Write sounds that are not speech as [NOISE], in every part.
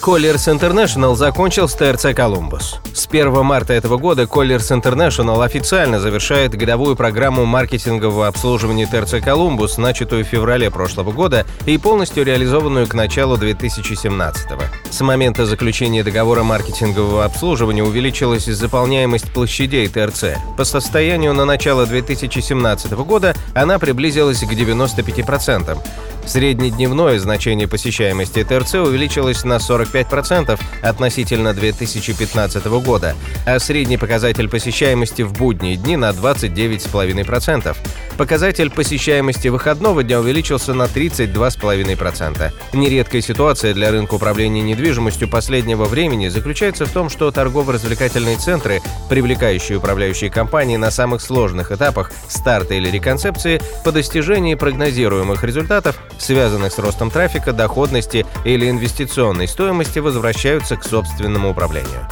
Colliers International закончил с ТРЦ «Колумбус». С 1 марта этого года Colliers International официально завершает годовую программу маркетингового обслуживания ТРЦ «Колумбус», начатую в феврале прошлого года и полностью реализованную к началу 2017 -го. С момента заключения договора маркетингового обслуживания увеличилась заполняемость площадей ТРЦ. По состоянию на начало 2017 года она приблизилась к 95%. Среднедневное значение посещаемости ТРЦ увеличилось на 45% относительно 2015 года, а средний показатель посещаемости в будние дни на 29,5%. Показатель посещаемости выходного дня увеличился на 32,5%. Нередкая ситуация для рынка управления недвижимостью последнего времени заключается в том, что торгово-развлекательные центры, привлекающие управляющие компании на самых сложных этапах старта или реконцепции, по достижении прогнозируемых результатов связанных с ростом трафика, доходности или инвестиционной стоимости, возвращаются к собственному управлению.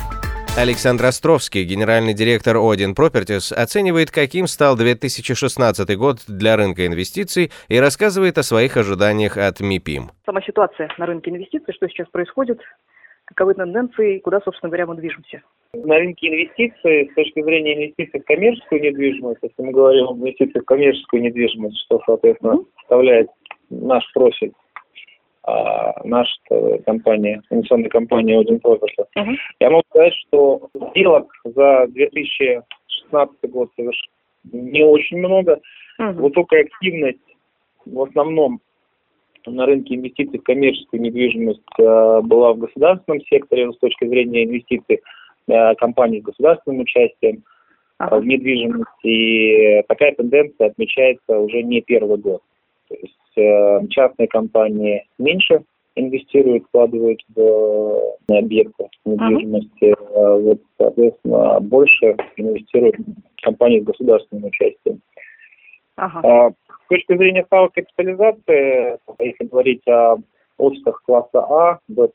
Александр Островский, генеральный директор Odin Properties, оценивает, каким стал 2016 год для рынка инвестиций и рассказывает о своих ожиданиях от МИПИМ. Сама ситуация на рынке инвестиций, что сейчас происходит, каковы тенденции, куда, собственно говоря, мы движемся? На рынке инвестиций, с точки зрения инвестиций в коммерческую недвижимость, если мы говорим об инвестициях в коммерческую недвижимость, что, соответственно, составляет наш профиль, а, наша компания, инвестиционная компания Один Property. Uh-huh. Я могу сказать, что сделок за 2016 год совершенно не очень много. Uh-huh. Высокая активность в основном на рынке инвестиций в коммерческую недвижимость э, была в государственном секторе с точки зрения инвестиций э, компаний с государственным участием ага. в недвижимость. И такая тенденция отмечается уже не первый год. То есть Э, частные компании меньше инвестируют, вкладывают в объекты недвижимости, uh-huh. вот, соответственно, больше инвестируют компании с государственным участием. Uh-huh. С точки зрения ставок капитализации, если говорить о офисах класса А, Б+,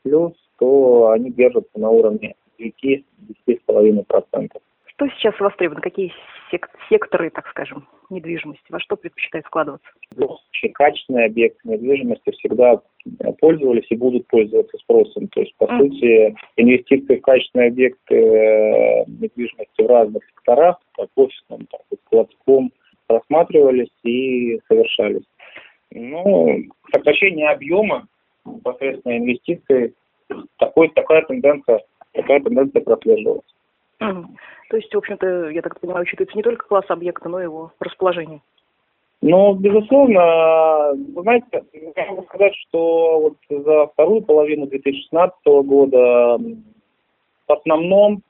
то они держатся на уровне 9-10,5%. Что сейчас востребовано? Какие сек- секторы, так скажем, недвижимости? Во что предпочитают вкладываться? Очень качественные объекты недвижимости всегда пользовались и будут пользоваться спросом. То есть, по mm. сути, инвестиции в качественные объекты э, недвижимости в разных секторах, как офисном, так и складском, рассматривались и совершались. Ну, сокращение объема непосредственно инвестиций, такой, такая тенденция, такая тенденция прослеживалась. Угу. [CLEARS THROAT] То есть, в общем-то, я так понимаю, учитывается не только класс объекта, но и его расположение. Ну, безусловно, вы знаете, я могу сказать, что вот за вторую половину 2016 года в основном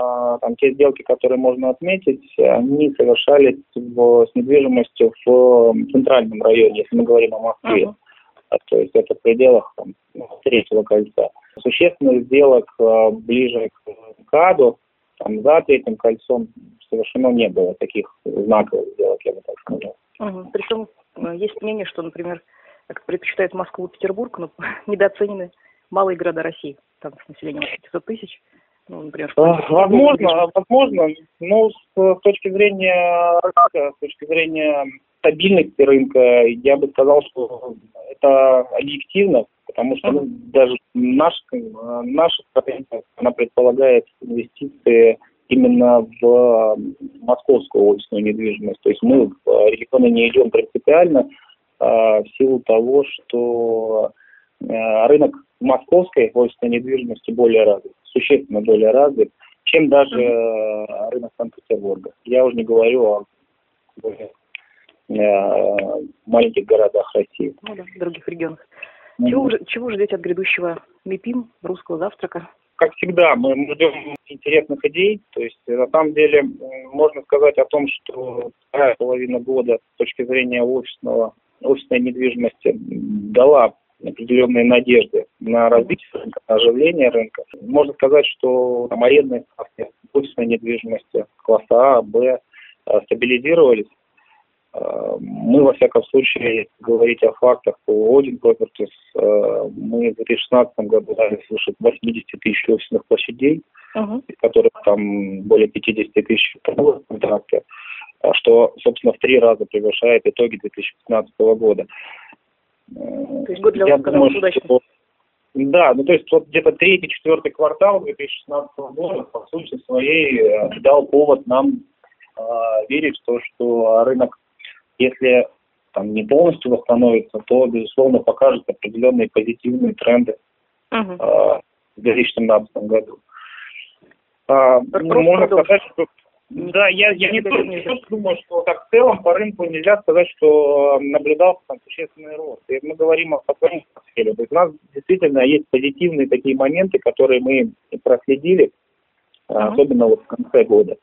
а, там, те сделки, которые можно отметить, они совершались в, с недвижимостью в центральном районе, если мы говорим о Москве. Uh-huh. То есть это в пределах там, третьего кольца. Существенных сделок а, ближе к КАДу там, за третьим кольцом совершено не было таких знаковых сделок, я бы так сказал. Угу. Причем э, есть мнение, что, например, как предпочитают Москву и Петербург, но [LAUGHS] недооценены малые города России, там с населением 500 тысяч. Ну, например, возможно, возможно, но с, с точки зрения рынка, с точки зрения стабильности рынка, я бы сказал, что это объективно, потому что ну, даже наш, наша стратегия, она предполагает инвестиции именно в московскую офисную недвижимость. То есть мы в регионы не идем принципиально а, в силу того, что а, рынок московской офисной недвижимости более развит, существенно более развит, чем даже mm-hmm. рынок Санкт-Петербурга. Я уже не говорю о более а, маленьких городах России. Ну да, в других регионах. Чего, чего ждете от грядущего МИПИМ, русского завтрака? Как всегда, мы ждем интересных идей. То есть, на самом деле, можно сказать о том, что вторая половина года с точки зрения офисного, офисной недвижимости дала определенные надежды на развитие рынка, на оживление рынка. Можно сказать, что там арендные ставки офисной недвижимости класса А, Б стабилизировались. мы, во всяком случае, говорить о фактах по Один Properties, мы в 2016 году дали свыше 80 тысяч офисных площадей, uh-huh. из которых там более 50 тысяч контракты, что, собственно, в три раза превышает итоги 2015 года. То есть год для вас думаю, удачный. Что, да, ну то есть вот где-то третий, четвертый квартал 2016 года, по сути своей, дал повод нам э, верить в то, что рынок, если там не полностью восстановится, то, безусловно, покажет определенные позитивные тренды uh-huh. э, в 2017 году. А, можно сказать, что да, я, я не только не думаю, что так в целом по рынку нельзя сказать, что наблюдался там существенный рост. И мы говорим о своем портфеле. То есть у нас действительно есть позитивные такие моменты, которые мы проследили, uh-huh. особенно вот в конце года.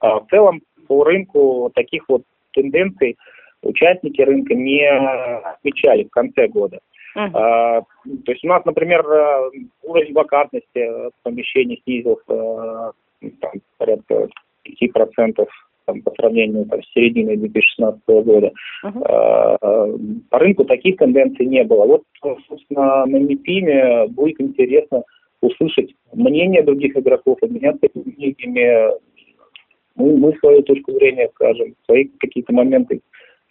А в целом по рынку таких вот тенденций участники рынка не отмечали в конце года. Uh-huh. А, то есть у нас, например, уровень вакантности помещений снизился там, порядка 5% там, по сравнению там, с серединой 2016 года. Uh-huh. По рынку таких тенденций не было. Вот, собственно, на МИПИМе будет интересно услышать мнение других игроков, обменяться этими мнениями. Мы, мы свою точку зрения скажем, свои какие-то моменты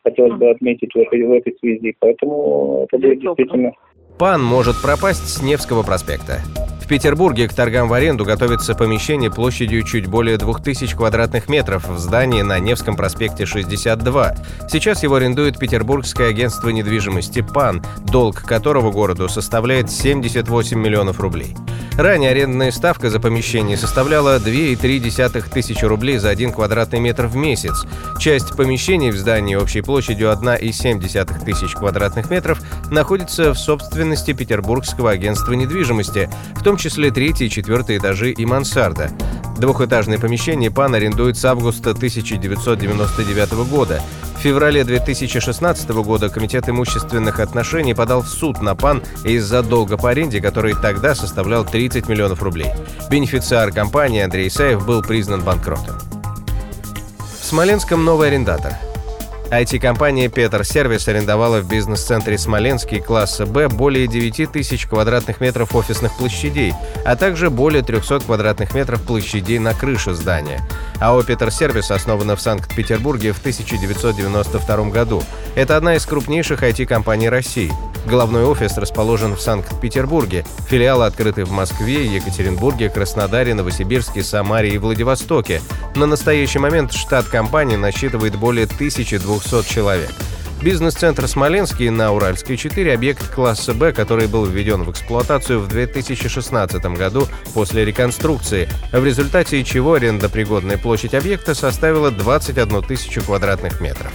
хотелось бы отметить в этой, в этой связи. Поэтому это будет действительно... Пан может пропасть с Невского проспекта. В Петербурге к торгам в аренду готовится помещение площадью чуть более 2000 квадратных метров в здании на Невском проспекте 62. Сейчас его арендует Петербургское агентство недвижимости «ПАН», долг которого городу составляет 78 миллионов рублей. Ранее арендная ставка за помещение составляла 2,3 тысячи рублей за один квадратный метр в месяц. Часть помещений в здании общей площадью 1,7 тысяч квадратных метров находится в собственности Петербургского агентства недвижимости, в том числе третий и четвертый этажи и мансарда. Двухэтажное помещение ПАН арендует с августа 1999 года. В феврале 2016 года Комитет имущественных отношений подал в суд на ПАН из-за долга по аренде, который тогда составлял 30 миллионов рублей. Бенефициар компании Андрей Исаев был признан банкротом. В Смоленском новый арендатор – IT-компания «Петр Сервис» арендовала в бизнес-центре «Смоленский» класса «Б» более 9 тысяч квадратных метров офисных площадей, а также более 300 квадратных метров площадей на крыше здания. АО «Петр Сервис» основана в Санкт-Петербурге в 1992 году. Это одна из крупнейших IT-компаний России. Головной офис расположен в Санкт-Петербурге. Филиалы открыты в Москве, Екатеринбурге, Краснодаре, Новосибирске, Самаре и Владивостоке. На настоящий момент штат компании насчитывает более 1200 человек. Бизнес-центр «Смоленский» на Уральской 4 – объект класса «Б», который был введен в эксплуатацию в 2016 году после реконструкции, в результате чего арендопригодная площадь объекта составила 21 тысячу квадратных метров.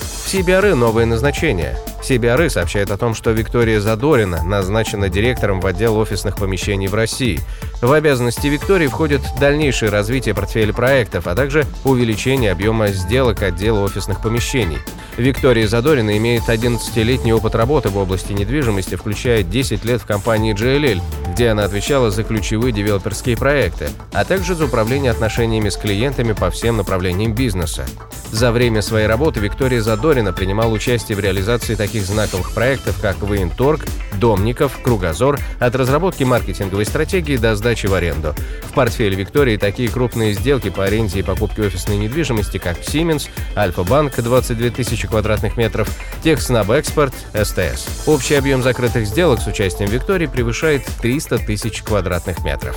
В CBRE новое назначение. CBRE сообщает о том, что Виктория Задорина назначена директором в отдел офисных помещений в России. В обязанности Виктории входит дальнейшее развитие портфеля проектов, а также увеличение объема сделок отдела офисных помещений. Виктория Задорина имеет 11-летний опыт работы в области недвижимости, включая 10 лет в компании JLL, где она отвечала за ключевые девелоперские проекты, а также за управление отношениями с клиентами по всем направлениям бизнеса. За время своей работы Виктория Задорина принимала участие в реализации таких знаковых проектов, как Военторг, Домников, Кругозор, от разработки маркетинговой стратегии до сдачи в аренду. В портфеле Виктории такие крупные сделки по аренде и покупке офисной недвижимости, как Siemens, Альфа-Банк 22 тысячи квадратных метров, Техснаб Экспорт, СТС. Общий объем закрытых сделок с участием Виктории превышает 300 тысяч квадратных метров.